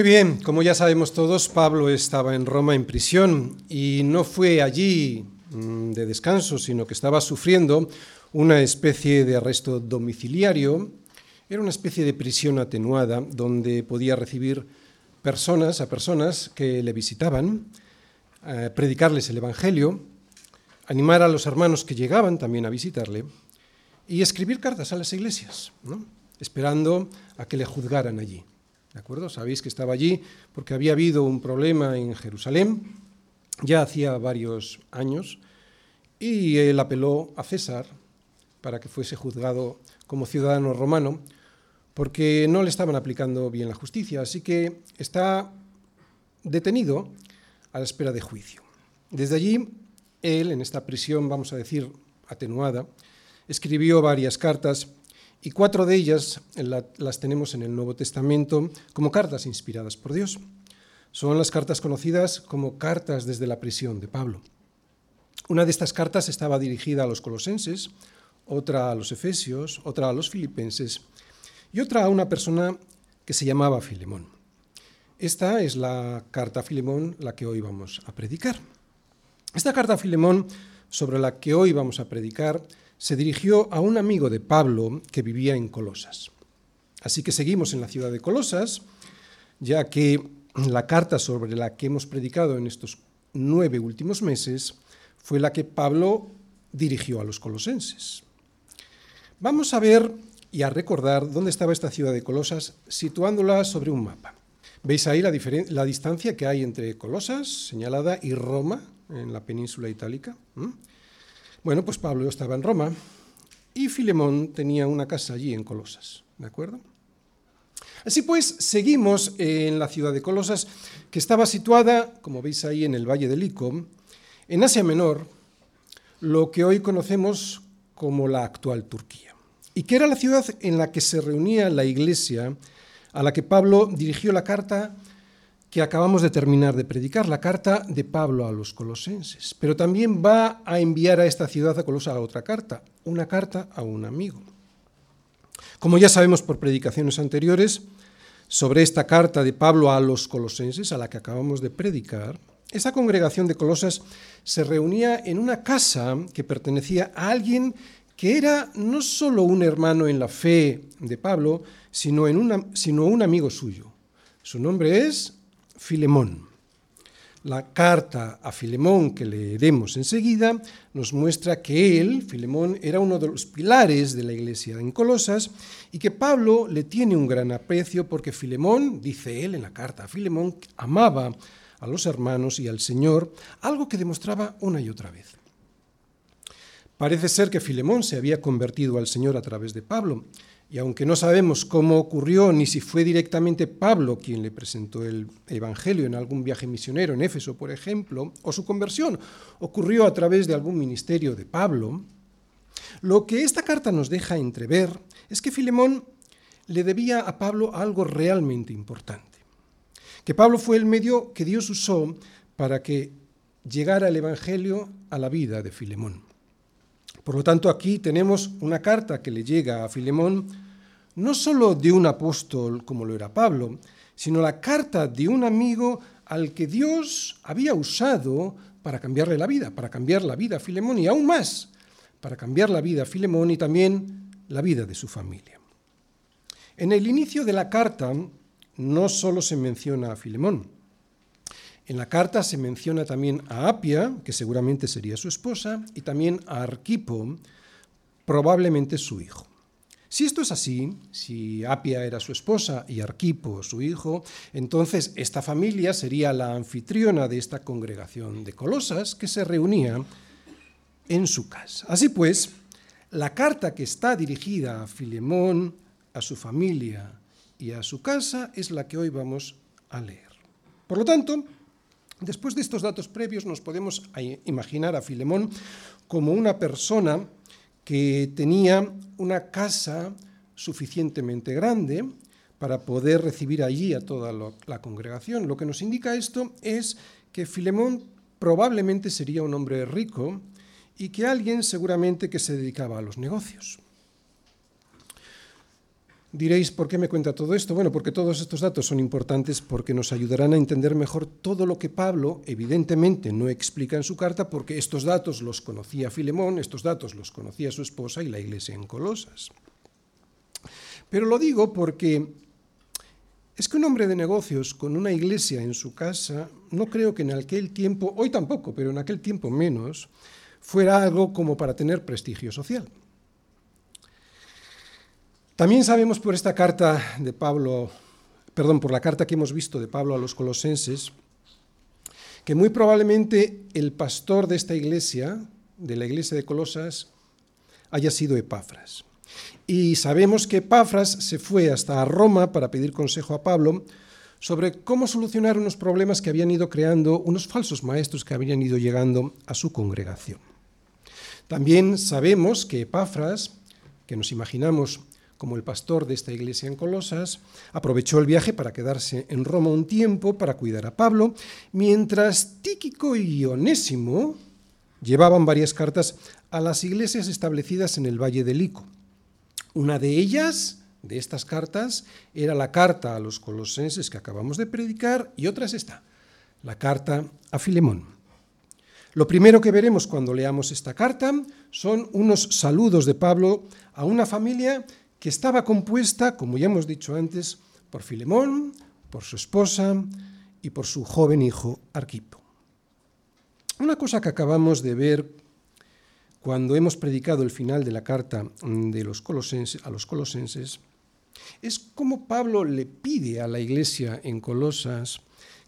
Muy bien, como ya sabemos todos, Pablo estaba en Roma en prisión y no fue allí mm, de descanso, sino que estaba sufriendo una especie de arresto domiciliario. Era una especie de prisión atenuada donde podía recibir personas a personas que le visitaban, predicarles el Evangelio, animar a los hermanos que llegaban también a visitarle y escribir cartas a las iglesias, esperando a que le juzgaran allí. ¿De acuerdo? Sabéis que estaba allí porque había habido un problema en Jerusalén, ya hacía varios años, y él apeló a César para que fuese juzgado como ciudadano romano, porque no le estaban aplicando bien la justicia, así que está detenido a la espera de juicio. Desde allí, él, en esta prisión, vamos a decir, atenuada, escribió varias cartas y cuatro de ellas las tenemos en el Nuevo Testamento como cartas inspiradas por Dios. Son las cartas conocidas como cartas desde la prisión de Pablo. Una de estas cartas estaba dirigida a los colosenses, otra a los efesios, otra a los filipenses y otra a una persona que se llamaba Filemón. Esta es la carta a Filemón, la que hoy vamos a predicar. Esta carta a Filemón, sobre la que hoy vamos a predicar, se dirigió a un amigo de Pablo que vivía en Colosas. Así que seguimos en la ciudad de Colosas, ya que la carta sobre la que hemos predicado en estos nueve últimos meses fue la que Pablo dirigió a los colosenses. Vamos a ver y a recordar dónde estaba esta ciudad de Colosas, situándola sobre un mapa. ¿Veis ahí la, la distancia que hay entre Colosas, señalada, y Roma, en la península itálica? Bueno, pues Pablo estaba en Roma y Filemón tenía una casa allí en Colosas, ¿de acuerdo? Así pues, seguimos en la ciudad de Colosas, que estaba situada, como veis ahí en el valle del Ico, en Asia Menor, lo que hoy conocemos como la actual Turquía, y que era la ciudad en la que se reunía la iglesia a la que Pablo dirigió la carta que acabamos de terminar de predicar, la carta de Pablo a los colosenses. Pero también va a enviar a esta ciudad a Colosa otra carta, una carta a un amigo. Como ya sabemos por predicaciones anteriores, sobre esta carta de Pablo a los colosenses, a la que acabamos de predicar, esa congregación de Colosas se reunía en una casa que pertenecía a alguien que era no solo un hermano en la fe de Pablo, sino, en sino un amigo suyo. Su nombre es Filemón. La carta a Filemón que leeremos enseguida nos muestra que él, Filemón, era uno de los pilares de la iglesia en Colosas y que Pablo le tiene un gran aprecio porque Filemón, dice él en la carta a Filemón, amaba a los hermanos y al Señor, algo que demostraba una y otra vez. Parece ser que Filemón se había convertido al Señor a través de Pablo, y aunque no sabemos cómo ocurrió ni si fue directamente Pablo quien le presentó el Evangelio en algún viaje misionero en Éfeso, por ejemplo, o su conversión ocurrió a través de algún ministerio de Pablo, lo que esta carta nos deja entrever es que Filemón le debía a Pablo algo realmente importante. Que Pablo fue el medio que Dios usó para que llegara el Evangelio a la vida de Filemón. Por lo tanto, aquí tenemos una carta que le llega a Filemón, no solo de un apóstol como lo era Pablo, sino la carta de un amigo al que Dios había usado para cambiarle la vida, para cambiar la vida a Filemón y aún más, para cambiar la vida a Filemón y también la vida de su familia. En el inicio de la carta no solo se menciona a Filemón, en la carta se menciona también a Apia, que seguramente sería su esposa, y también a Arquipo, probablemente su hijo. Si esto es así, si Apia era su esposa y Arquipo su hijo, entonces esta familia sería la anfitriona de esta congregación de Colosas que se reunía en su casa. Así pues, la carta que está dirigida a Filemón, a su familia y a su casa es la que hoy vamos a leer. Por lo tanto, Después de estos datos previos nos podemos imaginar a Filemón como una persona que tenía una casa suficientemente grande para poder recibir allí a toda la congregación. Lo que nos indica esto es que Filemón probablemente sería un hombre rico y que alguien seguramente que se dedicaba a los negocios. Diréis, ¿por qué me cuenta todo esto? Bueno, porque todos estos datos son importantes porque nos ayudarán a entender mejor todo lo que Pablo evidentemente no explica en su carta porque estos datos los conocía Filemón, estos datos los conocía su esposa y la iglesia en Colosas. Pero lo digo porque es que un hombre de negocios con una iglesia en su casa, no creo que en aquel tiempo, hoy tampoco, pero en aquel tiempo menos, fuera algo como para tener prestigio social. También sabemos por esta carta de Pablo, perdón, por la carta que hemos visto de Pablo a los colosenses, que muy probablemente el pastor de esta iglesia, de la iglesia de Colosas, haya sido Epafras. Y sabemos que Epafras se fue hasta Roma para pedir consejo a Pablo sobre cómo solucionar unos problemas que habían ido creando unos falsos maestros que habían ido llegando a su congregación. También sabemos que Epafras, que nos imaginamos como el pastor de esta iglesia en Colosas, aprovechó el viaje para quedarse en Roma un tiempo para cuidar a Pablo, mientras Tíquico y Onésimo llevaban varias cartas a las iglesias establecidas en el Valle del Ico. Una de ellas, de estas cartas, era la carta a los colosenses que acabamos de predicar y otra es esta, la carta a Filemón. Lo primero que veremos cuando leamos esta carta son unos saludos de Pablo a una familia que estaba compuesta, como ya hemos dicho antes, por Filemón, por su esposa y por su joven hijo Arquipo. Una cosa que acabamos de ver cuando hemos predicado el final de la carta de los colosenses, a los colosenses es cómo Pablo le pide a la iglesia en Colosas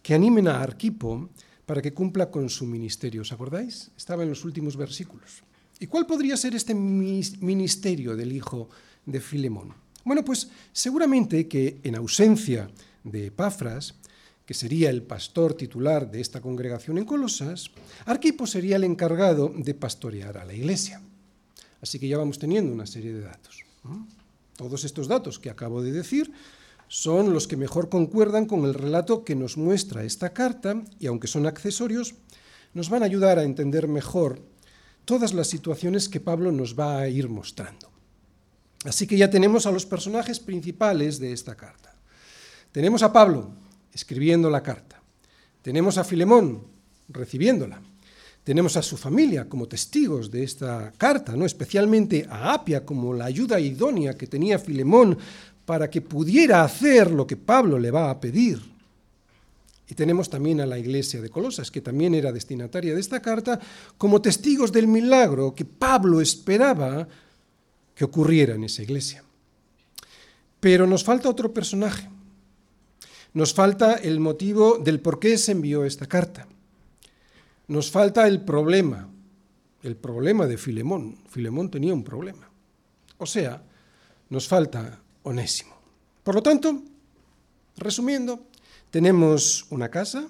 que animen a Arquipo para que cumpla con su ministerio. ¿Os acordáis? Estaba en los últimos versículos. ¿Y cuál podría ser este ministerio del hijo de Filemón? Bueno, pues seguramente que en ausencia de Epafras, que sería el pastor titular de esta congregación en Colosas, Arquipo sería el encargado de pastorear a la iglesia. Así que ya vamos teniendo una serie de datos. Todos estos datos que acabo de decir son los que mejor concuerdan con el relato que nos muestra esta carta y aunque son accesorios, nos van a ayudar a entender mejor todas las situaciones que Pablo nos va a ir mostrando. Así que ya tenemos a los personajes principales de esta carta. Tenemos a Pablo escribiendo la carta. Tenemos a Filemón recibiéndola. Tenemos a su familia como testigos de esta carta, ¿no? especialmente a Apia como la ayuda idónea que tenía Filemón para que pudiera hacer lo que Pablo le va a pedir. Y tenemos también a la iglesia de Colosas, que también era destinataria de esta carta, como testigos del milagro que Pablo esperaba que ocurriera en esa iglesia. Pero nos falta otro personaje. Nos falta el motivo del por qué se envió esta carta. Nos falta el problema, el problema de Filemón. Filemón tenía un problema. O sea, nos falta Onésimo. Por lo tanto, resumiendo, tenemos una casa,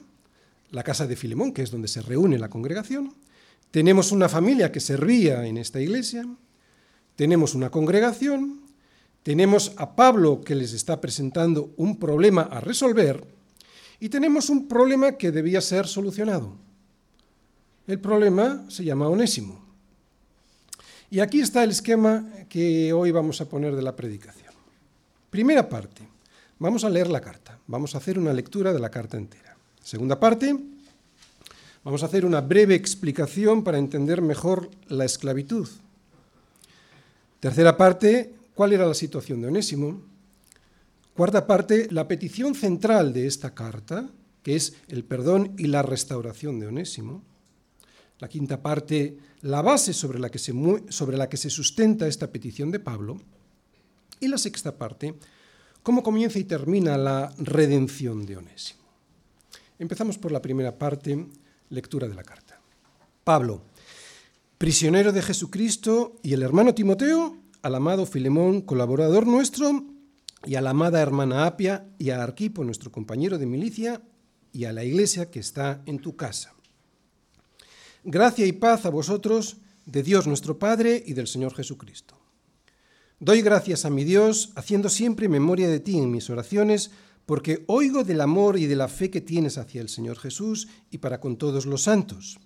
la casa de Filemón, que es donde se reúne la congregación, tenemos una familia que servía en esta iglesia, tenemos una congregación, tenemos a Pablo que les está presentando un problema a resolver y tenemos un problema que debía ser solucionado. El problema se llama Onésimo. Y aquí está el esquema que hoy vamos a poner de la predicación. Primera parte, vamos a leer la carta, vamos a hacer una lectura de la carta entera. Segunda parte, vamos a hacer una breve explicación para entender mejor la esclavitud. Tercera parte, cuál era la situación de Onésimo. Cuarta parte, la petición central de esta carta, que es el perdón y la restauración de Onésimo. La quinta parte, la base sobre la que se, sobre la que se sustenta esta petición de Pablo. Y la sexta parte, cómo comienza y termina la redención de Onésimo. Empezamos por la primera parte, lectura de la carta. Pablo, prisionero de Jesucristo, y el hermano Timoteo, al amado Filemón, colaborador nuestro, y a la amada hermana Apia, y a Arquipo, nuestro compañero de milicia, y a la iglesia que está en tu casa. Gracia y paz a vosotros, de Dios nuestro Padre y del Señor Jesucristo. Doy gracias a mi Dios, haciendo siempre memoria de ti en mis oraciones, porque oigo del amor y de la fe que tienes hacia el Señor Jesús y para con todos los santos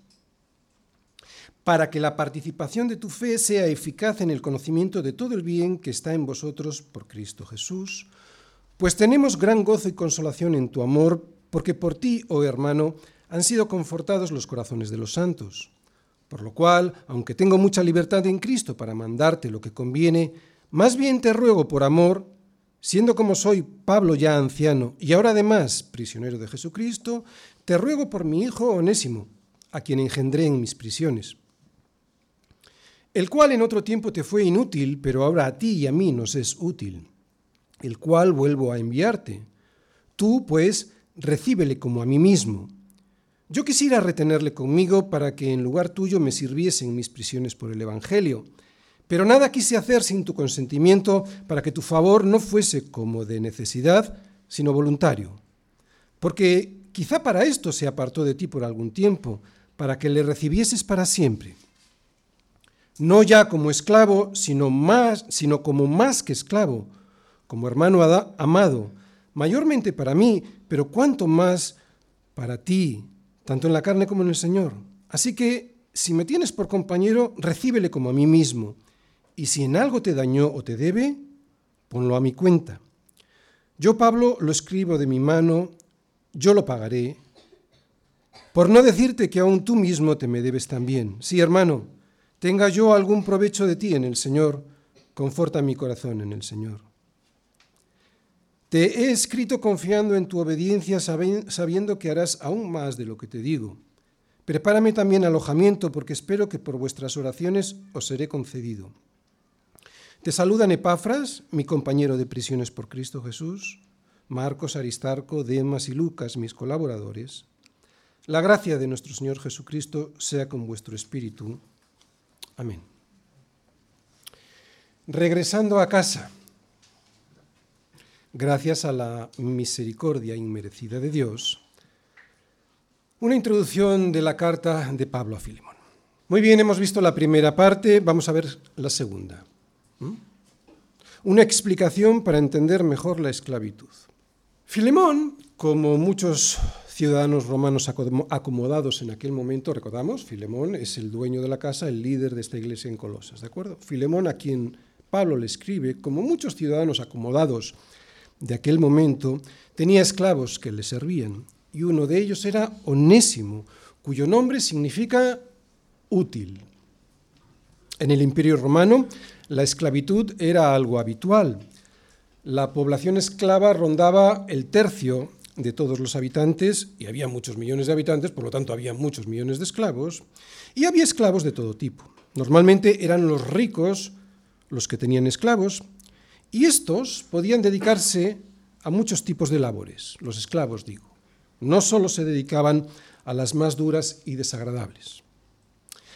para que la participación de tu fe sea eficaz en el conocimiento de todo el bien que está en vosotros por Cristo Jesús. Pues tenemos gran gozo y consolación en tu amor, porque por ti, oh hermano, han sido confortados los corazones de los santos. Por lo cual, aunque tengo mucha libertad en Cristo para mandarte lo que conviene, más bien te ruego por amor, siendo como soy Pablo ya anciano y ahora además prisionero de Jesucristo, te ruego por mi hijo Onésimo, a quien engendré en mis prisiones, el cual en otro tiempo te fue inútil, pero ahora a ti y a mí nos es útil, el cual vuelvo a enviarte. Tú, pues, recíbele como a mí mismo yo quisiera retenerle conmigo para que en lugar tuyo me sirviese en mis prisiones por el Evangelio, pero nada quise hacer sin tu consentimiento para que tu favor no fuese como de necesidad, sino voluntario. Porque quizá para esto se apartó de ti por algún tiempo, para que le recibieses para siempre. No ya como esclavo, sino más, sino como más que esclavo, como hermano amado, mayormente para mí, pero cuanto más para ti, tanto en la carne como en el Señor. Así que, si me tienes por compañero, recíbele como a mí mismo, y si en algo te dañó o te debe, ponlo a mi cuenta. Yo, Pablo, lo escribo de mi mano, yo lo pagaré, por no decirte que aún tú mismo te me debes también. Sí, hermano, tenga yo algún provecho de ti en el Señor, conforta mi corazón en el Señor. Te he escrito confiando en tu obediencia, sabiendo que harás aún más de lo que te digo. Prepárame también alojamiento, porque espero que por vuestras oraciones os seré concedido. Te saludan Epafras, mi compañero de prisiones por Cristo Jesús, Marcos, Aristarco, Demas y Lucas, mis colaboradores. La gracia de nuestro Señor Jesucristo sea con vuestro espíritu. Amén. Regresando a casa gracias a la misericordia inmerecida de Dios, una introducción de la carta de Pablo a Filemón. Muy bien, hemos visto la primera parte, vamos a ver la segunda. Una explicación para entender mejor la esclavitud. Filemón, como muchos ciudadanos romanos acomodados en aquel momento, recordamos, Filemón es el dueño de la casa, el líder de esta iglesia en Colosas, ¿de acuerdo? Filemón a quien Pablo le escribe, como muchos ciudadanos acomodados de aquel momento tenía esclavos que le servían, y uno de ellos era Onésimo, cuyo nombre significa útil. En el Imperio Romano la esclavitud era algo habitual. La población esclava rondaba el tercio de todos los habitantes, y había muchos millones de habitantes, por lo tanto había muchos millones de esclavos, y había esclavos de todo tipo. Normalmente eran los ricos los que tenían esclavos, y estos podían dedicarse a muchos tipos de labores, los esclavos digo. No solo se dedicaban a las más duras y desagradables.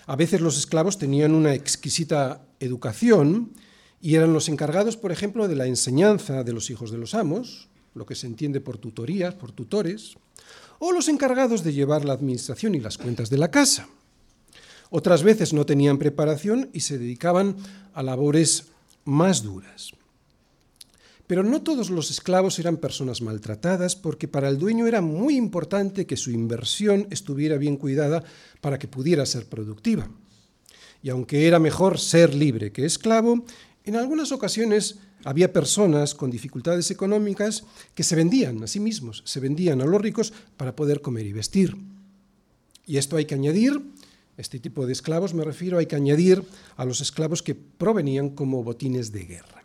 A veces los esclavos tenían una exquisita educación y eran los encargados, por ejemplo, de la enseñanza de los hijos de los amos, lo que se entiende por tutorías, por tutores, o los encargados de llevar la administración y las cuentas de la casa. Otras veces no tenían preparación y se dedicaban a labores más duras. Pero no todos los esclavos eran personas maltratadas porque para el dueño era muy importante que su inversión estuviera bien cuidada para que pudiera ser productiva. Y aunque era mejor ser libre que esclavo, en algunas ocasiones había personas con dificultades económicas que se vendían a sí mismos, se vendían a los ricos para poder comer y vestir. Y esto hay que añadir, este tipo de esclavos me refiero, hay que añadir a los esclavos que provenían como botines de guerra.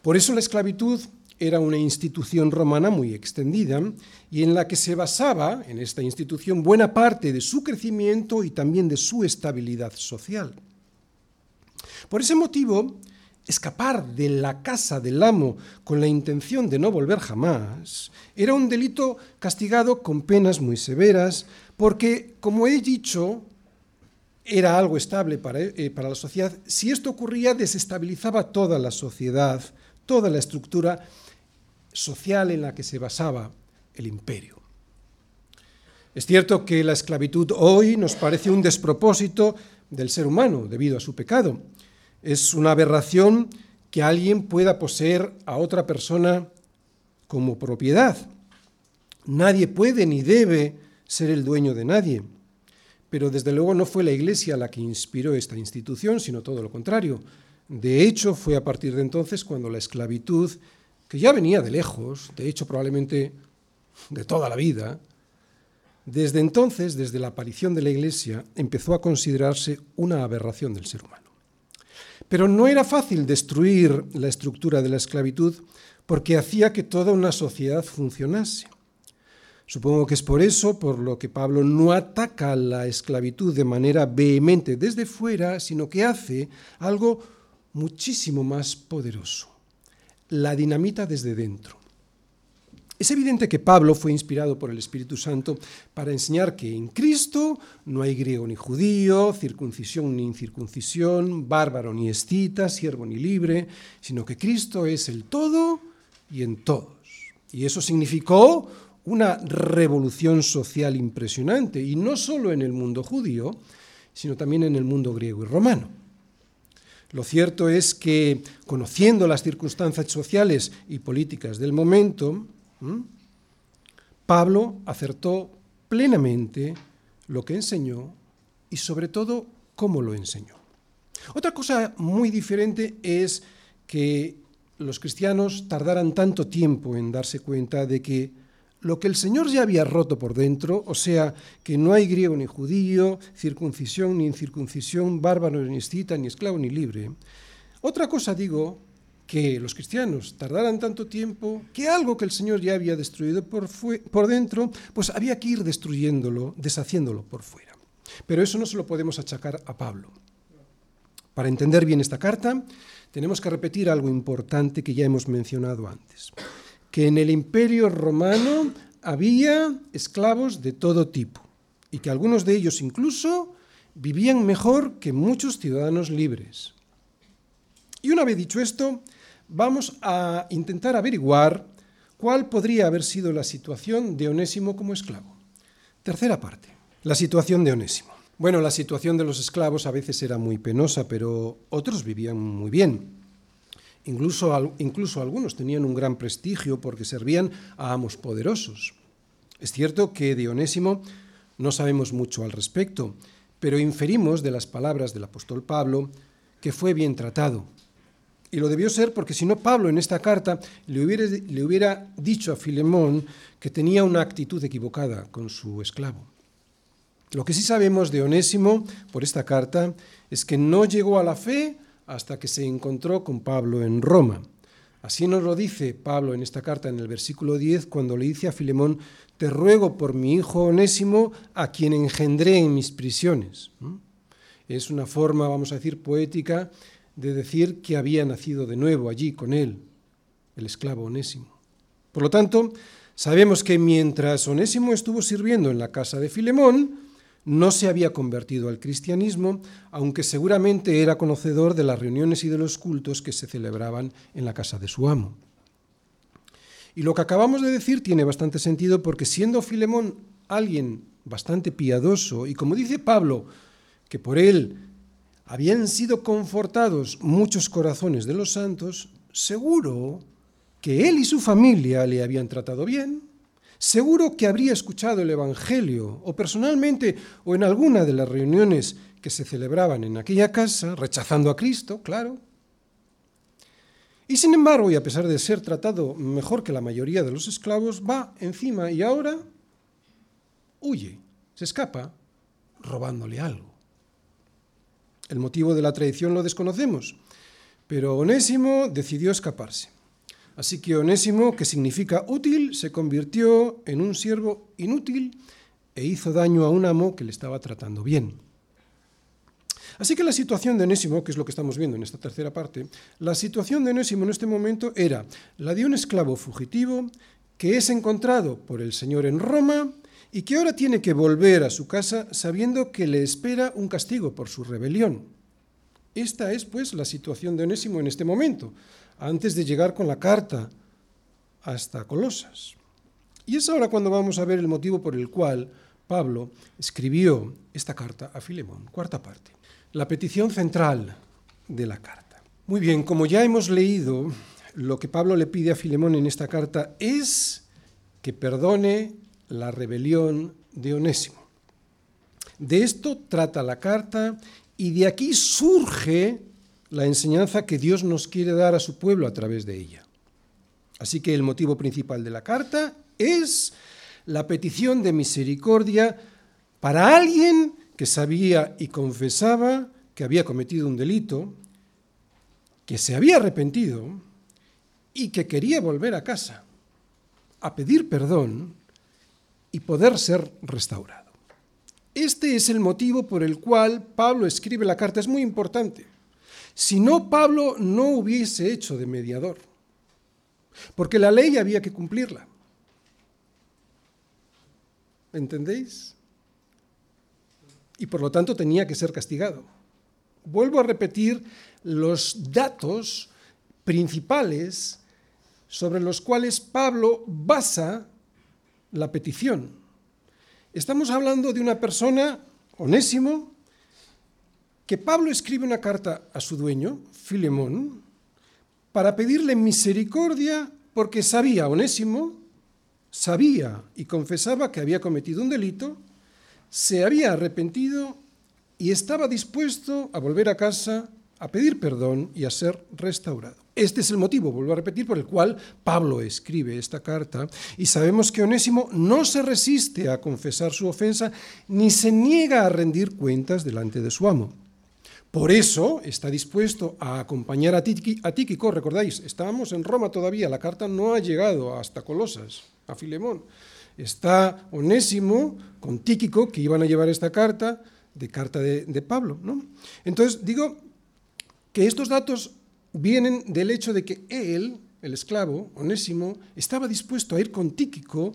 Por eso la esclavitud era una institución romana muy extendida y en la que se basaba, en esta institución, buena parte de su crecimiento y también de su estabilidad social. Por ese motivo, escapar de la casa del amo con la intención de no volver jamás era un delito castigado con penas muy severas, porque, como he dicho, era algo estable para, eh, para la sociedad. Si esto ocurría, desestabilizaba toda la sociedad toda la estructura social en la que se basaba el imperio. Es cierto que la esclavitud hoy nos parece un despropósito del ser humano debido a su pecado. Es una aberración que alguien pueda poseer a otra persona como propiedad. Nadie puede ni debe ser el dueño de nadie. pero desde luego no fue la Iglesia la que inspiró esta institución, sino todo lo contrario. De hecho, fue a partir de entonces cuando la esclavitud, que ya venía de lejos, de hecho probablemente de toda la vida, desde entonces, desde la aparición de la Iglesia, empezó a considerarse una aberración del ser humano. Pero no era fácil destruir la estructura de la esclavitud porque hacía que toda una sociedad funcionase. Supongo que es por eso por lo que Pablo no ataca la esclavitud de manera vehemente desde fuera, sino que hace algo muchísimo más poderoso. La dinamita desde dentro. Es evidente que Pablo fue inspirado por el Espíritu Santo para enseñar que en Cristo no hay griego ni judío, circuncisión ni incircuncisión, bárbaro ni escita, siervo ni libre, sino que Cristo es el todo y en todos. Y eso significó una revolución social impresionante, y no solo en el mundo judío, sino también en el mundo griego y romano. Lo cierto es que, conociendo las circunstancias sociales y políticas del momento, Pablo acertó plenamente lo que enseñó y sobre todo cómo lo enseñó. Otra cosa muy diferente es que los cristianos tardaran tanto tiempo en darse cuenta de que lo que el Señor ya había roto por dentro, o sea, que no hay griego ni judío, circuncisión ni incircuncisión, bárbaro ni escita, ni esclavo ni libre. Otra cosa digo que los cristianos tardaran tanto tiempo que algo que el Señor ya había destruido por, por dentro, pues había que ir destruyéndolo, deshaciéndolo por fuera. Pero eso no se lo podemos achacar a Pablo. Para entender bien esta carta, tenemos que repetir algo importante que ya hemos mencionado antes, que en el imperio romano había esclavos de todo tipo y que algunos de ellos incluso vivían mejor que muchos ciudadanos libres. Y una vez dicho esto, vamos a intentar averiguar cuál podría haber sido la situación de Onésimo como esclavo. Tercera parte, la situación de Onésimo. Bueno, la situación de los esclavos a veces era muy penosa, pero otros vivían muy bien. Incluso, algunos tenían un gran prestigio porque servían a amos poderosos. Es cierto que de Onésimo no sabemos mucho al respecto, pero inferimos de las palabras del apóstol Pablo que fue bien tratado, y lo debió ser porque si no Pablo en esta carta le hubiera, le hubiera dicho a Filemón que tenía una actitud equivocada con su esclavo. Lo que sí sabemos de Onésimo por esta carta es que no llegó a la fe hasta que se encontró con Pablo en Roma. Así nos lo dice Pablo en esta carta en el versículo 10 cuando le dice a Filemón, te ruego por mi hijo Onésimo a quien engendré en mis prisiones. ¿Mm? Es una forma, vamos a decir, poética de decir que había nacido de nuevo allí con él, el esclavo Onésimo. Por lo tanto, sabemos que mientras Onésimo estuvo sirviendo en la casa de Filemón, no se había convertido al cristianismo, aunque seguramente era conocedor de las reuniones y de los cultos que se celebraban en la casa de su amo. Y lo que acabamos de decir tiene bastante sentido porque siendo Filemón alguien bastante piadoso, y como dice Pablo, que por él habían sido confortados muchos corazones de los santos, seguro que él y su familia le habían tratado bien, seguro que habría escuchado el Evangelio, o personalmente, o en alguna de las reuniones que se celebraban en aquella casa, rechazando a Cristo, claro. Y sin embargo, y a pesar de ser tratado mejor que la mayoría de los esclavos, va encima y ahora huye, se escapa, robándole algo. El motivo de la traición lo desconocemos, pero Onésimo decidió escaparse. Así que Onésimo, que significa útil, se convirtió en un siervo inútil e hizo daño a un amo que le estaba tratando bien. Así que la situación de Onésimo, que es lo que estamos viendo en esta tercera parte, la situación de Onésimo en este momento era la de un esclavo fugitivo que es encontrado por el Señor en Roma y que ahora tiene que volver a su casa sabiendo que le espera un castigo por su rebelión. Esta es, pues, la situación de Onésimo en este momento, antes de llegar con la carta hasta Colosas. Y es ahora cuando vamos a ver el motivo por el cual Pablo escribió esta carta a Filemón, cuarta parte, la petición central de la carta. Muy bien, como ya hemos leído, lo que Pablo le pide a Filemón en esta carta es que perdone la rebelión de Onésimo. De esto trata la carta y de aquí surge la enseñanza que Dios nos quiere dar a su pueblo a través de ella. Así que el motivo principal de la carta es la petición de misericordia para alguien que sabía y confesaba que había cometido un delito, que se había arrepentido y que quería volver a casa a pedir perdón y poder ser restaurado. Este es el motivo por el cual Pablo escribe la carta. Es muy importante. Si no, Pablo no hubiese hecho de mediador, porque la ley había que cumplirla. ¿Entendéis? Y por lo tanto tenía que ser castigado. Vuelvo a repetir los datos principales sobre los cuales Pablo basa la petición. Estamos hablando de una persona, Onésimo, que Pablo escribe una carta a su dueño, Filemón, para pedirle misericordia porque sabía, Onésimo, sabía y confesaba que había cometido un delito, se había arrepentido y estaba dispuesto a volver a casa a pedir perdón y a ser restaurado. Este es el motivo, vuelvo a repetir, por el cual Pablo escribe esta carta y sabemos que Onésimo no se resiste a confesar su ofensa ni se niega a rendir cuentas delante de su amo. Por eso está dispuesto a acompañar a, Tíquico, recordáis, estábamos en Roma todavía, la carta no ha llegado hasta Colosas, a Filemón. Está Onésimo con Tíquico, que iban a llevar esta carta, de carta de, de Pablo. ¿no? Entonces, digo que estos datos vienen del hecho de que él, el esclavo, Onésimo, estaba dispuesto a ir con Tíquico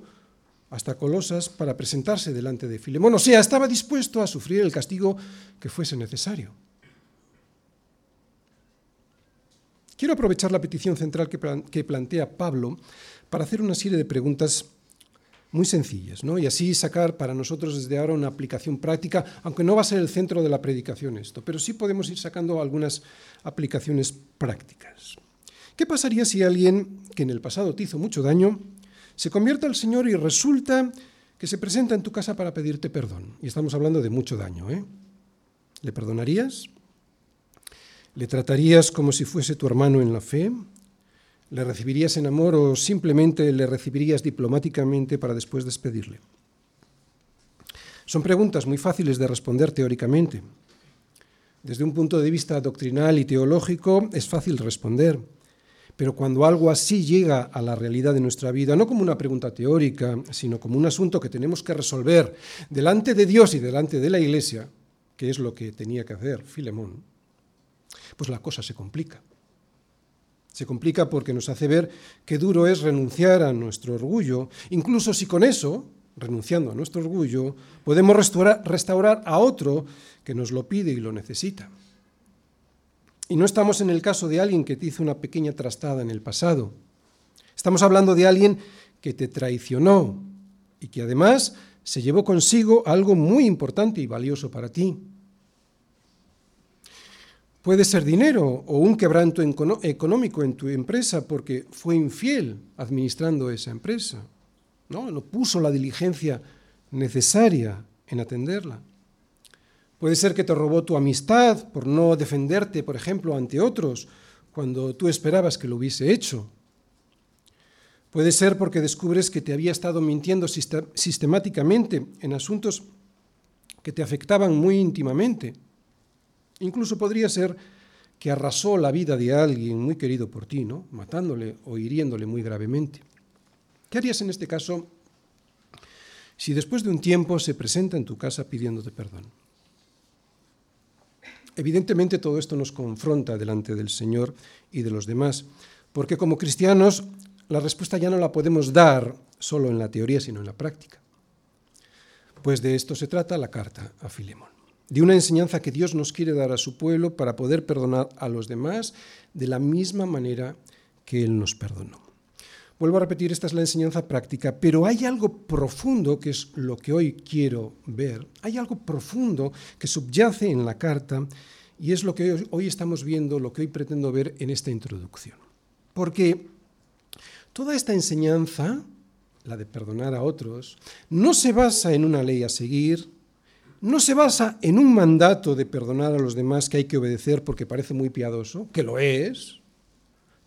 hasta Colosas para presentarse delante de Filemón, o sea, estaba dispuesto a sufrir el castigo que fuese necesario. Quiero aprovechar la petición central que plantea Pablo para hacer una serie de preguntas muy sencillas, ¿no? y así sacar para nosotros desde ahora una aplicación práctica, aunque no va a ser el centro de la predicación esto, pero sí podemos ir sacando algunas aplicaciones prácticas. ¿Qué pasaría si alguien que en el pasado te hizo mucho daño se convierte al Señor y resulta que se presenta en tu casa para pedirte perdón? Y estamos hablando de mucho daño, ¿eh? ¿Le perdonarías? ¿Le tratarías como si fuese tu hermano en la fe? ¿Le recibirías en amor o simplemente le recibirías diplomáticamente para después despedirle? Son preguntas muy fáciles de responder teóricamente. Desde un punto de vista doctrinal y teológico es fácil responder, pero cuando algo así llega a la realidad de nuestra vida, no como una pregunta teórica, sino como un asunto que tenemos que resolver delante de Dios y delante de la Iglesia, que es lo que tenía que hacer Filemón, pues la cosa se complica. Se complica porque nos hace ver qué duro es renunciar a nuestro orgullo, incluso si con eso, renunciando a nuestro orgullo, podemos restaurar, a otro que nos lo pide y lo necesita. Y no estamos en el caso de alguien que te hizo una pequeña trastada en el pasado. Estamos hablando de alguien que te traicionó y que además se llevó consigo algo muy importante y valioso para ti. Puede ser dinero o un quebranto económico en tu empresa porque fue infiel administrando esa empresa. ¿no? no puso la diligencia necesaria en atenderla. Puede ser que te robó tu amistad por no defenderte, por ejemplo, ante otros cuando tú esperabas que lo hubiese hecho. Puede ser porque descubres que te había estado mintiendo sistemáticamente en asuntos que te afectaban muy íntimamente. Incluso podría ser que arrasó la vida de alguien muy querido por ti, ¿no? matándole o hiriéndole muy gravemente. ¿Qué harías en este caso si después de un tiempo se presenta en tu casa pidiéndote perdón? Evidentemente todo esto nos confronta delante del Señor y de los demás, porque como cristianos la respuesta ya no la podemos dar solo en la teoría, sino en la práctica. Pues de esto se trata la carta a Filemón de una enseñanza que Dios nos quiere dar a su pueblo para poder perdonar a los demás de la misma manera que Él nos perdonó. Vuelvo a repetir, esta es la enseñanza práctica, pero hay algo profundo, que es lo que hoy quiero ver, hay algo profundo que subyace en la carta y es lo que hoy estamos viendo, lo que hoy pretendo ver en esta introducción. Porque toda esta enseñanza, la de perdonar a otros, no se basa en una ley a seguir, no se basa en un mandato de perdonar a los demás que hay que obedecer porque parece muy piadoso, que lo es.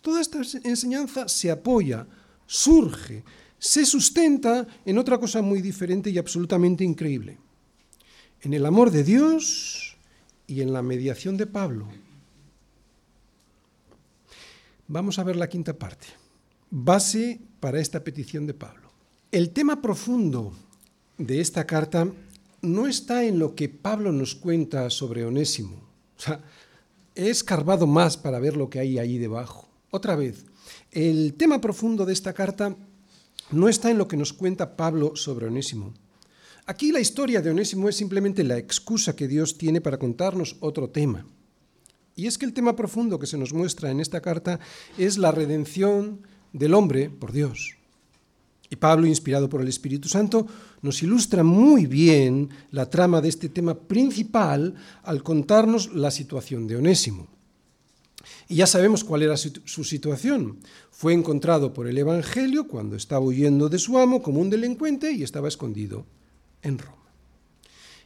Toda esta enseñanza se apoya, surge, se sustenta en otra cosa muy diferente y absolutamente increíble. En el amor de Dios y en la mediación de Pablo. Vamos a ver la quinta parte. Base para esta petición de Pablo. El tema profundo de esta carta no está en lo que Pablo nos cuenta sobre Onésimo. O sea, he escarbado más para ver lo que hay ahí debajo. Otra vez, el tema profundo de esta carta no está en lo que nos cuenta Pablo sobre Onésimo. Aquí la historia de Onésimo es simplemente la excusa que Dios tiene para contarnos otro tema. Y es que el tema profundo que se nos muestra en esta carta es la redención del hombre por Dios. Y Pablo, inspirado por el Espíritu Santo, nos ilustra muy bien la trama de este tema principal al contarnos la situación de Onésimo. Y ya sabemos cuál era su situación. Fue encontrado por el Evangelio cuando estaba huyendo de su amo como un delincuente y estaba escondido en Roma.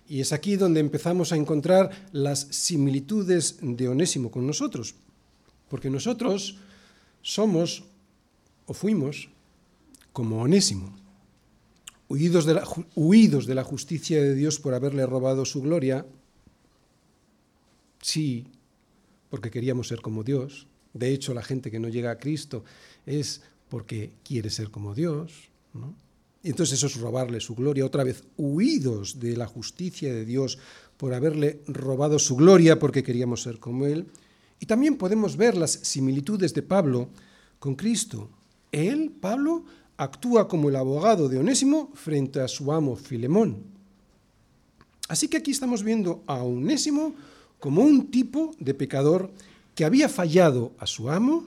Y es aquí donde empezamos a encontrar las similitudes de Onésimo con nosotros, porque nosotros somos o fuimos como Onésimo, huidos de, la, justicia de Dios por haberle robado su gloria, sí, porque queríamos ser como Dios. De hecho, la gente que no llega a Cristo es porque quiere ser como Dios. Y entonces eso es robarle su gloria. Otra vez, huidos de la justicia de Dios por haberle robado su gloria porque queríamos ser como Él. Y también podemos ver las similitudes de Pablo con Cristo. Él, Pablo, actúa como el abogado de Onésimo frente a su amo Filemón. Así que aquí estamos viendo a Onésimo como un tipo de pecador que había fallado a su amo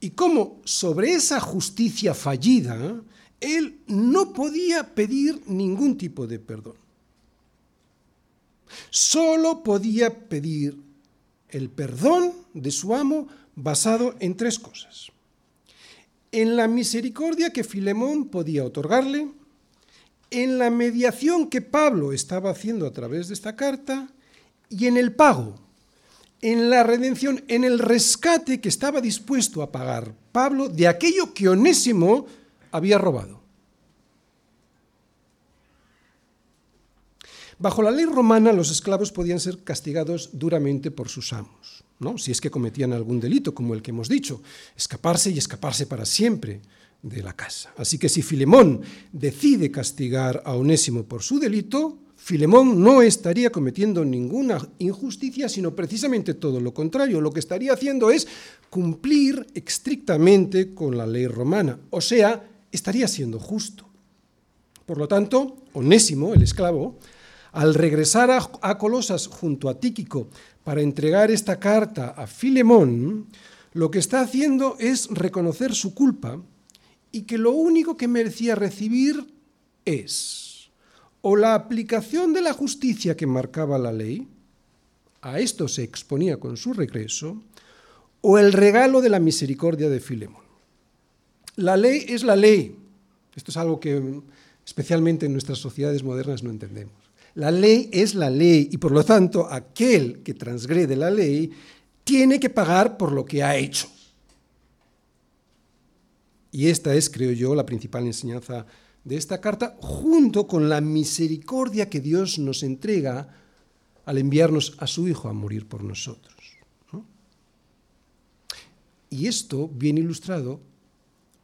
y cómo sobre esa justicia fallida él no podía pedir ningún tipo de perdón. Solo podía pedir el perdón de su amo basado en tres cosas en la misericordia que Filemón podía otorgarle, en la mediación que Pablo estaba haciendo a través de esta carta y en el pago, en la redención, en el rescate que estaba dispuesto a pagar Pablo de aquello que Onésimo había robado. Bajo la ley romana los esclavos podían ser castigados duramente por sus amos si es que cometían algún delito, como el que hemos dicho, escaparse y escaparse para siempre de la casa. Así que si Filemón decide castigar a Onésimo por su delito, Filemón no estaría cometiendo ninguna injusticia, sino precisamente todo lo contrario. Lo que estaría haciendo es cumplir estrictamente con la ley romana, o sea, estaría siendo justo. Por lo tanto, Onésimo, el esclavo, al regresar a, Colosas junto a Tíquico para entregar esta carta a Filemón, lo que está haciendo es reconocer su culpa y que lo único que merecía recibir es o la aplicación de la justicia que marcaba la ley, a esto se exponía con su regreso, o el regalo de la misericordia de Filemón. La ley es la ley. Esto es algo que especialmente en nuestras sociedades modernas no entendemos. La ley es la ley y por lo tanto aquel que transgrede la ley tiene que pagar por lo que ha hecho. Y esta es, creo yo, la principal enseñanza de esta carta, junto con la misericordia que Dios nos entrega al enviarnos a su Hijo a morir por nosotros. Y esto viene ilustrado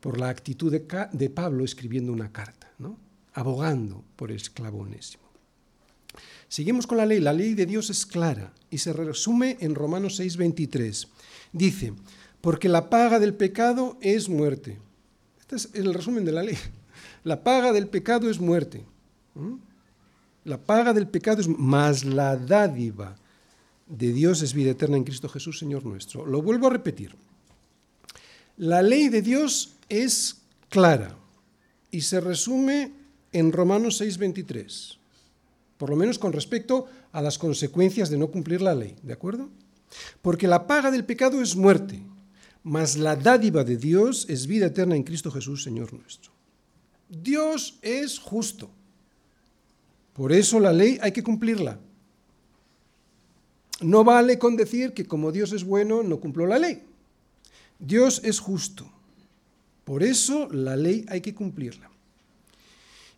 por la actitud de, Pablo escribiendo una carta, abogando por el esclavo. Seguimos con la ley. La ley de Dios es clara y se resume en Romanos 6:23. Dice, porque la paga del pecado es muerte. Este es el resumen de la ley. La paga del pecado es muerte. ¿Mm? La paga del pecado es más la dádiva de Dios es vida eterna en Cristo Jesús, Señor nuestro. Lo vuelvo a repetir. La ley de Dios es clara y se resume en Romanos 6:23 por lo menos con respecto a las consecuencias de no cumplir la ley, ¿de acuerdo? Porque la paga del pecado es muerte, mas la dádiva de Dios es vida eterna en Cristo Jesús, Señor nuestro. Dios es justo. Por eso la ley hay que cumplirla. No vale con decir que como Dios es bueno, no cumplo la ley. Dios es justo. Por eso la ley hay que cumplirla.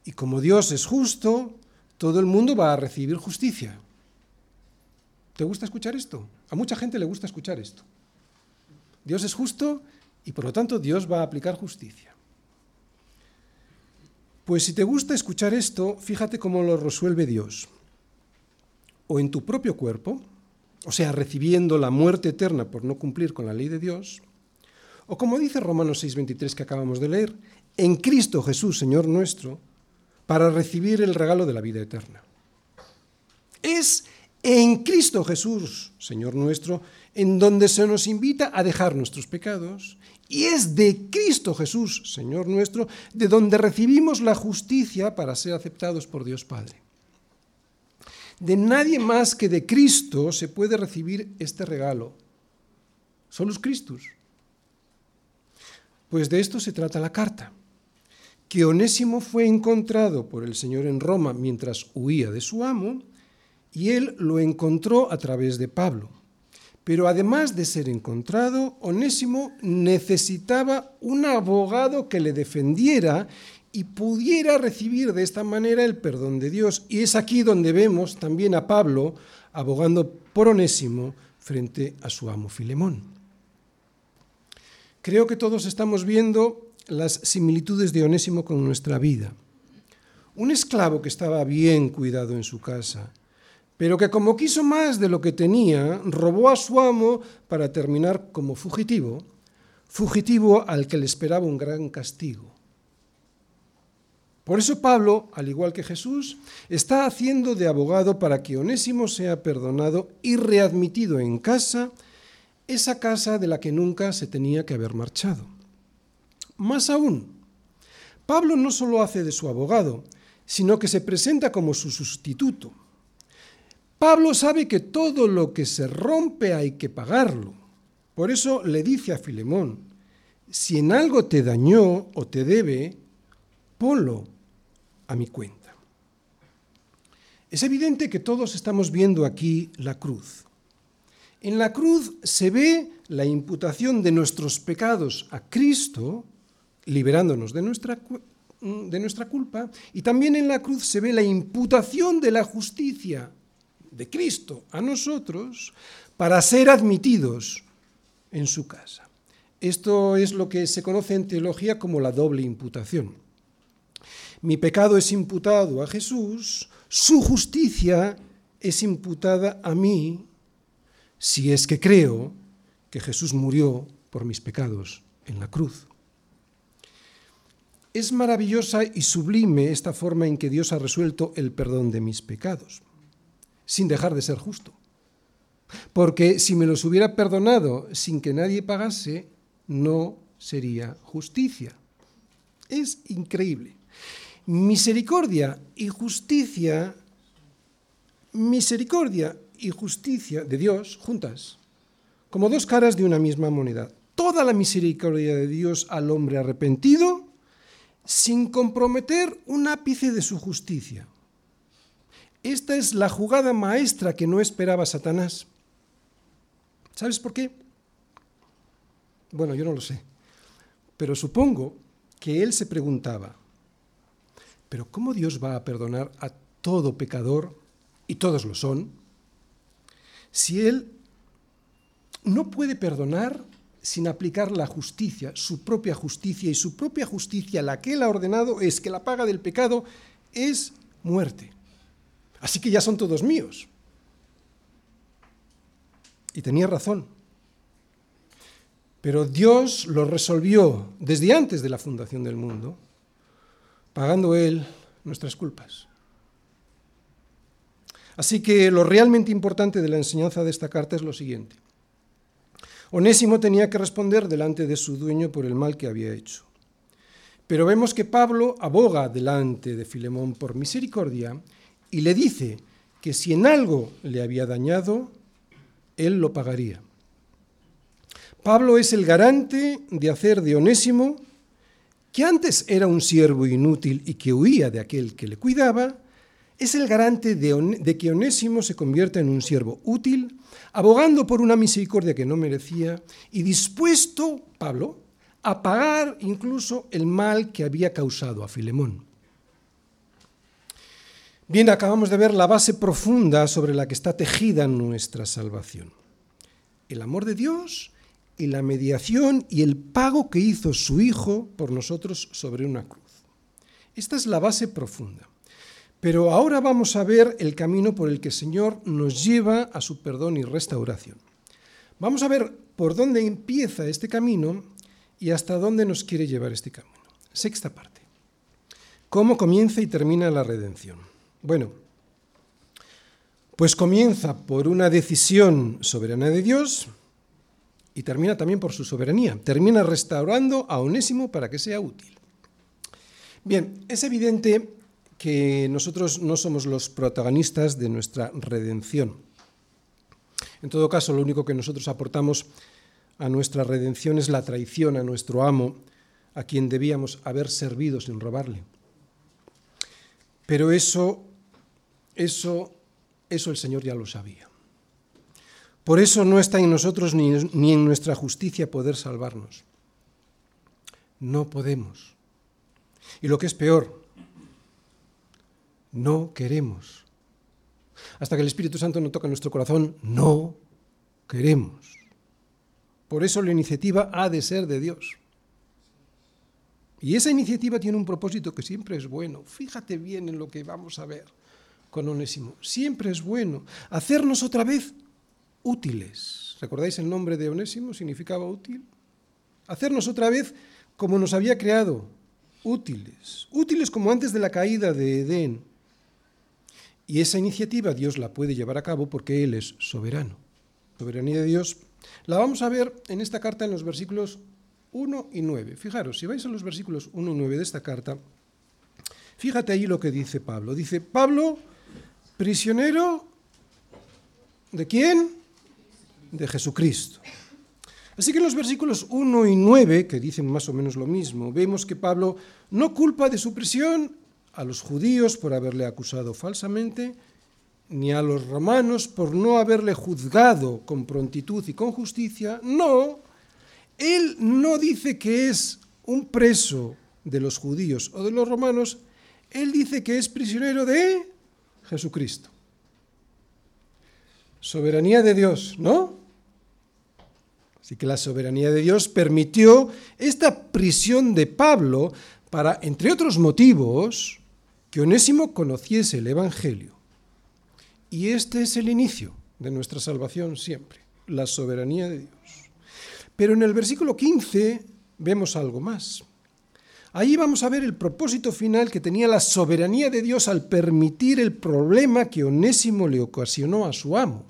Y como Dios es justo, todo el mundo va a recibir justicia. ¿Te gusta escuchar esto? A mucha gente le gusta escuchar esto. Dios es justo y por lo tanto Dios va a aplicar justicia. Pues si te gusta escuchar esto, fíjate cómo lo resuelve Dios. O en tu propio cuerpo, o sea, recibiendo la muerte eterna por no cumplir con la ley de Dios, o como dice Romanos 6:23 que acabamos de leer, en Cristo Jesús, Señor nuestro, para recibir el regalo de la vida eterna. Es en Cristo Jesús, Señor nuestro, en donde se nos invita a dejar nuestros pecados, y es de Cristo Jesús, Señor nuestro, de donde recibimos la justicia para ser aceptados por Dios Padre. De nadie más que de Cristo se puede recibir este regalo. Son los Cristos. Pues de esto se trata la carta. Que Onésimo fue encontrado por el Señor en Roma mientras huía de su amo, y él lo encontró a través de Pablo. Pero además de ser encontrado, Onésimo necesitaba un abogado que le defendiera y pudiera recibir de esta manera el perdón de Dios. Y es aquí donde vemos también a Pablo abogando por Onésimo frente a su amo Filemón. Creo que todos estamos viendo las similitudes de Onésimo con nuestra vida. Un esclavo que estaba bien cuidado en su casa, pero que como quiso más de lo que tenía, robó a su amo para terminar como fugitivo, fugitivo al que le esperaba un gran castigo. Por eso Pablo, al igual que Jesús, está haciendo de abogado para que Onésimo sea perdonado y readmitido en casa, esa casa de la que nunca se tenía que haber marchado. Más aún, Pablo no solo hace de su abogado, sino que se presenta como su sustituto. Pablo sabe que todo lo que se rompe hay que pagarlo. Por eso le dice a Filemón, si en algo te dañó o te debe, ponlo a mi cuenta. Es evidente que todos estamos viendo aquí la cruz. En la cruz se ve la imputación de nuestros pecados a Cristo, liberándonos de nuestra, de nuestra culpa, y también en la cruz se ve la imputación de la justicia de Cristo a nosotros para ser admitidos en su casa. Esto es lo que se conoce en teología como la doble imputación mi pecado es imputado a Jesús, su justicia es imputada a mí si es que creo que Jesús murió por mis pecados en la cruz. Es maravillosa y sublime esta forma en que Dios ha resuelto el perdón de mis pecados, sin dejar de ser justo. Porque si me los hubiera perdonado sin que nadie pagase, no sería justicia. Es increíble misericordia y justicia, misericordia y justicia de Dios juntas, como dos caras de una misma moneda. Toda la misericordia de Dios al hombre arrepentido sin comprometer un ápice de su justicia. Esta es la jugada maestra que no esperaba Satanás. ¿Sabes por qué? Bueno, yo no lo sé, pero supongo que él se preguntaba, pero ¿cómo Dios va a perdonar a todo pecador, y todos lo son, si Él no puede perdonar sin aplicar la justicia, su propia justicia, y su propia justicia, la que Él ha ordenado, es que la paga del pecado es muerte. Así que ya son todos míos. Y tenía razón. Pero Dios lo resolvió desde antes de la fundación del mundo pagando Él nuestras culpas. Así que lo realmente importante de la enseñanza de esta carta es lo siguiente. Onésimo tenía que responder delante de su dueño por el mal que había hecho. Pero vemos que Pablo aboga delante de Filemón por misericordia y le dice que si en algo le había dañado, él lo pagaría. Pablo es el garante de hacer de Onésimo que antes era un siervo inútil y que huía de aquel que le cuidaba, es el garante de, que Onésimo se convierta en un siervo útil, abogando por una misericordia que no merecía y dispuesto, Pablo, a pagar incluso el mal que había causado a Filemón. Bien, acabamos de ver la base profunda sobre la que está tejida nuestra salvación. El amor de Dios y la mediación y el pago que hizo su Hijo por nosotros sobre una cruz. Esta es la base profunda. Pero ahora vamos a ver el camino por el que el Señor nos lleva a su perdón y restauración. Vamos a ver por dónde empieza este camino y hasta dónde nos quiere llevar este camino. Sexta parte. ¿Cómo comienza y termina la redención? Bueno, pues comienza por una decisión soberana de Dios y termina también por su soberanía. Termina restaurando a Onésimo para que sea útil. Bien, es evidente que nosotros no somos los protagonistas de nuestra redención. En todo caso, lo único que nosotros aportamos a nuestra redención es la traición a nuestro amo, a quien debíamos haber servido sin robarle. Pero eso, eso, eso el Señor ya lo sabía. Por eso no está en nosotros ni, ni en nuestra justicia poder salvarnos. No podemos. Y lo que es peor, no queremos. Hasta que el Espíritu Santo no toca nuestro corazón, no queremos. Por eso la iniciativa ha de ser de Dios. Y esa iniciativa tiene un propósito que siempre es bueno. Fíjate bien en lo que vamos a ver con Onésimo. Siempre es bueno hacernos otra vez útiles. ¿Recordáis el nombre de Onésimo? Significaba útil. Hacernos otra vez como nos había creado, útiles. Útiles como antes de la caída de Edén. Y esa iniciativa Dios la puede llevar a cabo porque Él es soberano. Soberanía de Dios la vamos a ver en esta carta en los versículos 1 y 9. Fijaros, si vais a los versículos 1 y 9 de esta carta, fíjate ahí lo que dice Pablo. Dice, Pablo, prisionero de quién? De Jesucristo. Así que en los versículos 1 y 9, que dicen más o menos lo mismo, vemos que Pablo no culpa de su prisión a los judíos por haberle acusado falsamente, ni a los romanos por no haberle juzgado con prontitud y con justicia. No, él no dice que es un preso de los judíos o de los romanos, él dice que es prisionero de Jesucristo. Soberanía de Dios, ¿no? Así que la soberanía de Dios permitió esta prisión de Pablo para, entre otros motivos, que Onésimo conociese el Evangelio. Y este es el inicio de nuestra salvación siempre, la soberanía de Dios. Pero en el versículo 15 vemos algo más. Ahí vamos a ver el propósito final que tenía la soberanía de Dios al permitir el problema que Onésimo le ocasionó a su amo.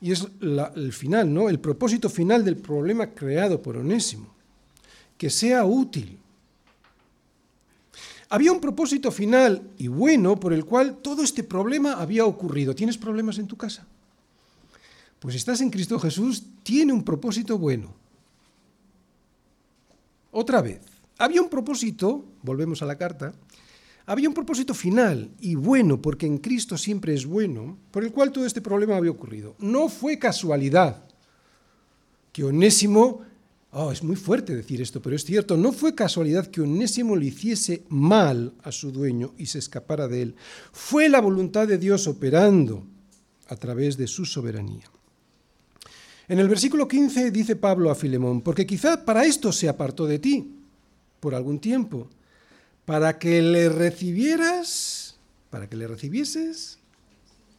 Y es el final, ¿no? El propósito final del problema creado por Onésimo. Que sea útil, había un propósito final y bueno por el cual todo este problema había ocurrido. ¿Tienes problemas en tu casa? Pues estás en Cristo Jesús, tiene un propósito bueno. Otra vez, había un propósito, volvemos a la carta, había un propósito final y bueno, porque en Cristo siempre es bueno, por el cual todo este problema había ocurrido. No fue casualidad que Onésimo Oh, es muy fuerte decir esto, pero es cierto, no fue casualidad que Onésimo le hiciese mal a su dueño y se escapara de él. Fue la voluntad de Dios operando a través de su soberanía. En el versículo 15 dice Pablo a Filemón, porque quizá para esto se apartó de ti por algún tiempo, para que le recibieras, para que le recibieses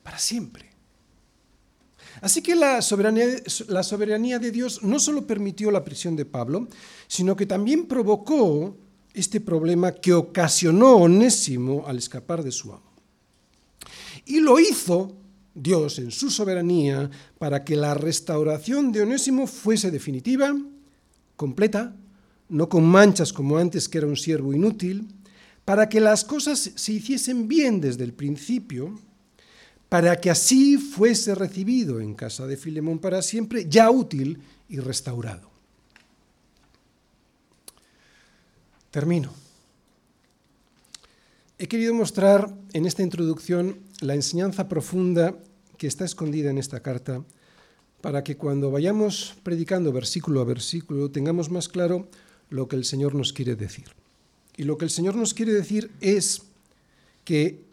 para siempre. Así que la soberanía, de Dios no solo permitió la prisión de Pablo, sino que también provocó este problema que ocasionó Onésimo al escapar de su amo. Y lo hizo Dios en su soberanía para que la restauración de Onésimo fuese definitiva, completa, no con manchas como antes que era un siervo inútil, para que las cosas se hiciesen bien desde el principio, para que así fuese recibido en casa de Filemón para siempre, ya útil y restaurado. Termino. he querido mostrar en esta introducción la enseñanza profunda que está escondida en esta carta para que cuando vayamos predicando versículo a versículo tengamos más claro lo que el Señor nos quiere decir. Y lo que el Señor nos quiere decir es que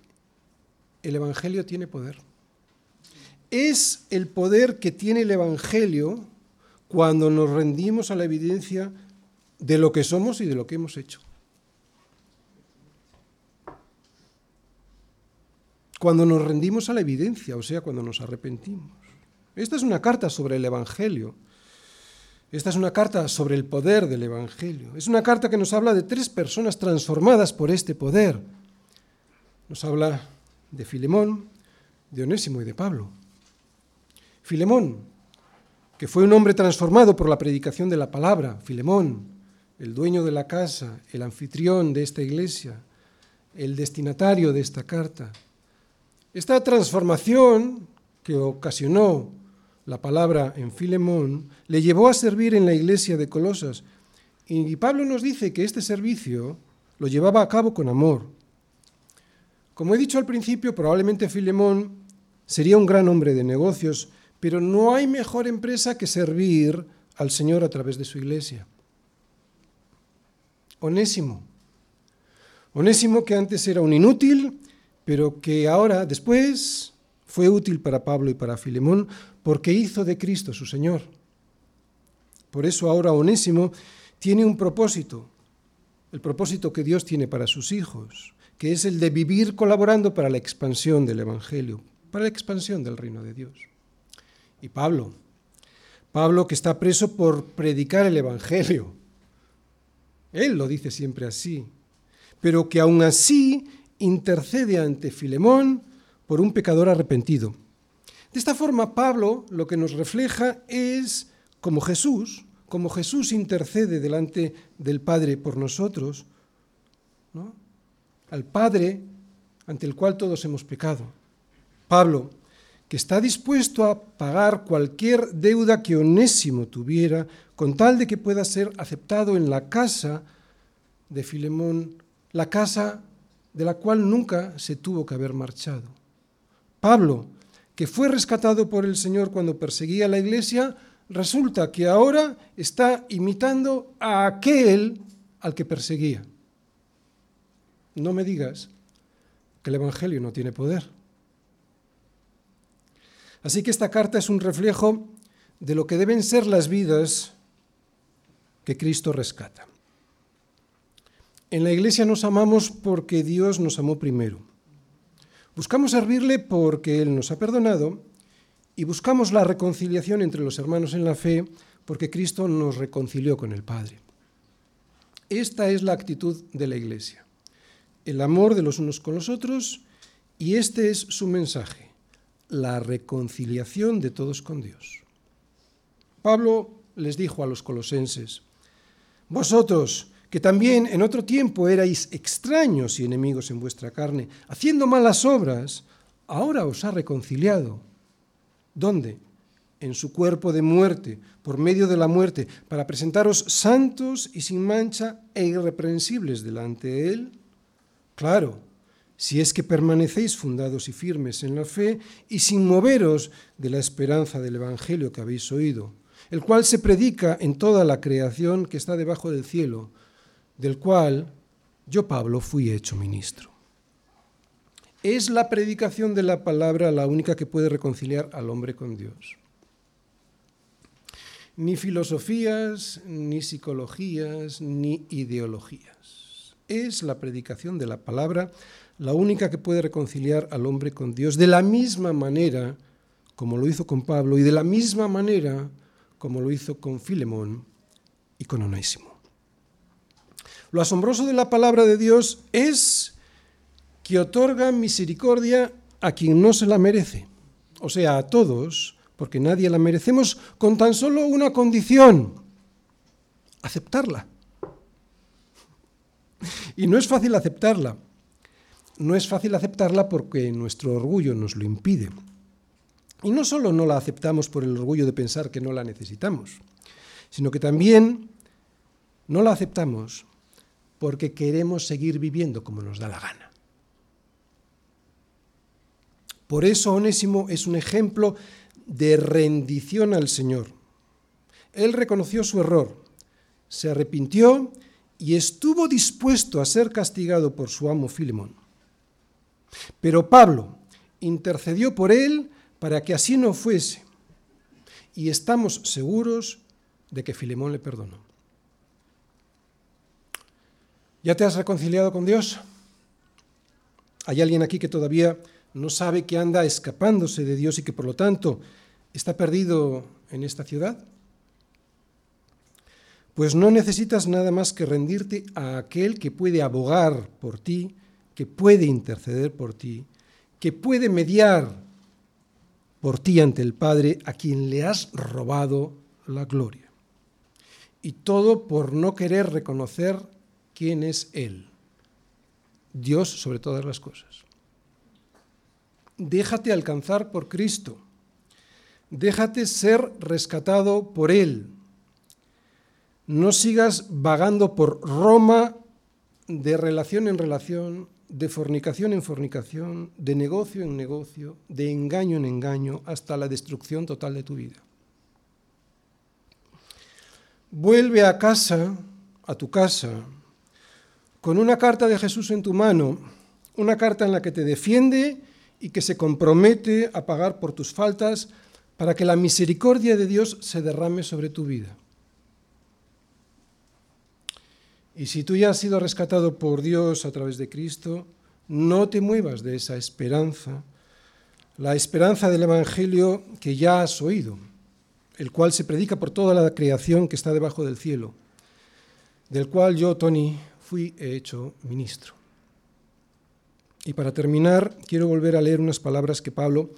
el Evangelio tiene poder. Es el poder que tiene el Evangelio cuando nos rendimos a la evidencia de lo que somos y de lo que hemos hecho. Cuando nos rendimos a la evidencia, o sea, cuando nos arrepentimos. Esta es una carta sobre el Evangelio. Esta es una carta sobre el poder del Evangelio. Es una carta que nos habla de tres personas transformadas por este poder. Nos habla de Filemón, de Onésimo y de Pablo. Filemón, que fue un hombre transformado por la predicación de la palabra. Filemón, el dueño de la casa, el anfitrión de esta iglesia, el destinatario de esta carta. Esta transformación que ocasionó la palabra en Filemón, le llevó a servir en la iglesia de Colosas. Y Pablo nos dice que este servicio lo llevaba a cabo con amor. Como he dicho al principio, probablemente Filemón sería un gran hombre de negocios, pero no hay mejor empresa que servir al Señor a través de su iglesia. Onésimo. Onésimo que antes era un inútil, pero que ahora, después, fue útil para Pablo y para Filemón porque hizo de Cristo su Señor. Por eso ahora Onésimo tiene un propósito, el propósito que Dios tiene para sus hijos, que es el de vivir colaborando para la expansión del Evangelio, para la expansión del reino de Dios. Y Pablo, Pablo que está preso por predicar el Evangelio. Él lo dice siempre así, pero que aún así intercede ante Filemón por un pecador arrepentido. De esta forma, Pablo lo que nos refleja es como Jesús, como Jesús intercede delante del Padre por nosotros, al Padre ante el cual todos hemos pecado. Pablo, que está dispuesto a pagar cualquier deuda que Onésimo tuviera, con tal de que pueda ser aceptado en la casa de Filemón, la casa de la cual nunca se tuvo que haber marchado. Pablo, que fue rescatado por el Señor cuando perseguía la iglesia, resulta que ahora está imitando a aquel al que perseguía. No me digas que el Evangelio no tiene poder. Así que esta carta es un reflejo de lo que deben ser las vidas que Cristo rescata. En la iglesia nos amamos porque Dios nos amó primero. Buscamos servirle porque Él nos ha perdonado y buscamos la reconciliación entre los hermanos en la fe porque Cristo nos reconcilió con el Padre. Esta es la actitud de la iglesia, el amor de los unos con los otros y este es su mensaje, la reconciliación de todos con Dios. Pablo les dijo a los colosenses, vosotros, que también en otro tiempo erais extraños y enemigos en vuestra carne, haciendo malas obras, ahora os ha reconciliado. ¿Dónde? En su cuerpo de muerte, por medio de la muerte, para presentaros santos y sin mancha e irreprensibles delante de Él. Claro, si es que permanecéis fundados y firmes en la fe y sin moveros de la esperanza del Evangelio que habéis oído, el cual se predica en toda la creación que está debajo del cielo, del cual yo, Pablo, fui hecho ministro. Es la predicación de la palabra la única que puede reconciliar al hombre con Dios. Ni filosofías, ni psicologías, ni ideologías. Es la predicación de la palabra la única que puede reconciliar al hombre con Dios de la misma manera como lo hizo con Pablo y de la misma manera como lo hizo con Filemón y con Onésimo. Lo asombroso de la palabra de Dios es que otorga misericordia a quien no se la merece, o sea, a todos, porque nadie la merecemos, con tan solo una condición, aceptarla. Y no es fácil aceptarla. No es fácil aceptarla porque nuestro orgullo nos lo impide. Y no solo no la aceptamos por el orgullo de pensar que no la necesitamos, sino que también no la aceptamos porque queremos seguir viviendo como nos da la gana. Por eso Onésimo es un ejemplo de rendición al Señor. Él reconoció su error, se arrepintió y estuvo dispuesto a ser castigado por su amo Filemón. Pero Pablo intercedió por él para que así no fuese, y estamos seguros de que Filemón le perdonó. ¿Ya te has reconciliado con Dios? ¿Hay alguien aquí que todavía no sabe que anda escapándose de Dios y que por lo tanto está perdido en esta ciudad? Pues no necesitas nada más que rendirte a aquel que puede abogar por ti, que puede interceder por ti, que puede mediar por ti ante el Padre a quien le has robado la gloria. Y todo por no querer reconocer quién es Él, Dios sobre todas las cosas. Déjate alcanzar por Cristo, déjate ser rescatado por Él. No sigas vagando por Roma de relación en relación, de fornicación en fornicación, de negocio en negocio, de engaño en engaño, hasta la destrucción total de tu vida. Vuelve a casa, a tu casa, con una carta de Jesús en tu mano, una carta en la que te defiende y que se compromete a pagar por tus faltas para que la misericordia de Dios se derrame sobre tu vida. Y si tú ya has sido rescatado por Dios a través de Cristo, no te muevas de esa esperanza, la esperanza del Evangelio que ya has oído, el cual se predica por toda la creación que está debajo del cielo, del cual yo, Tony, fui hecho ministro. Y para terminar, quiero volver a leer unas palabras que Pablo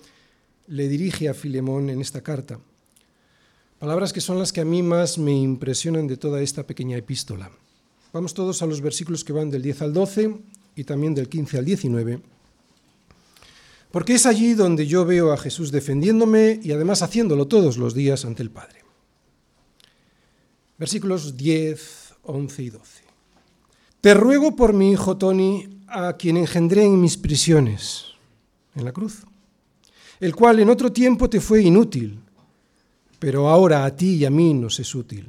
le dirige a Filemón en esta carta. Palabras que son las que a mí más me impresionan de toda esta pequeña epístola. Vamos todos a los versículos que van del 10 al 12 y también del 15 al 19. Porque es allí donde yo veo a Jesús defendiéndome y además haciéndolo todos los días ante el Padre. Versículos 10, 11 y 12. Te ruego por mi hijo Tony, a quien engendré en mis prisiones, en la cruz, el cual en otro tiempo te fue inútil, pero ahora a ti y a mí nos es útil,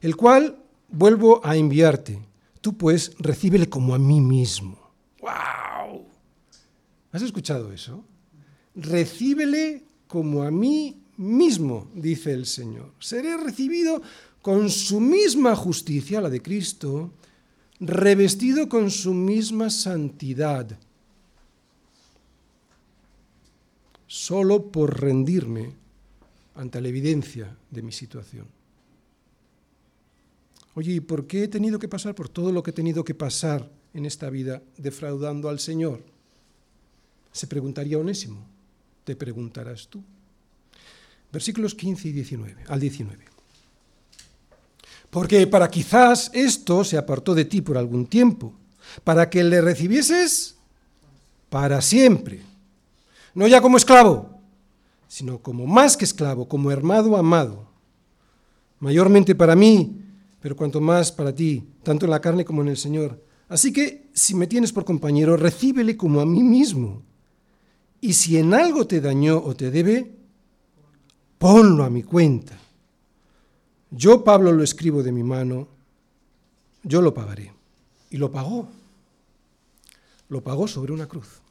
el cual vuelvo a enviarte. Tú pues recíbele como a mí mismo. ¡Wow! ¿Has escuchado eso? Recíbele como a mí mismo, dice el Señor. Seré recibido con su misma justicia, la de Cristo, revestido con su misma santidad, solo por rendirme ante la evidencia de mi situación. Oye, ¿y por qué he tenido que pasar por todo lo que he tenido que pasar en esta vida defraudando al Señor? Se preguntaría Onésimo, te preguntarás tú. Versículos 15 y 19, al 19. Porque para quizás esto se apartó de ti por algún tiempo, para que le recibieses para siempre, no ya como esclavo, sino como más que esclavo, como hermano amado, mayormente para mí, pero cuanto más para ti, tanto en la carne como en el Señor. Así que si me tienes por compañero, recíbele como a mí mismo. Y si en algo te dañó o te debe, ponlo a mi cuenta. Yo, Pablo, lo escribo de mi mano, yo lo pagaré. Y lo pagó. Lo pagó sobre una cruz.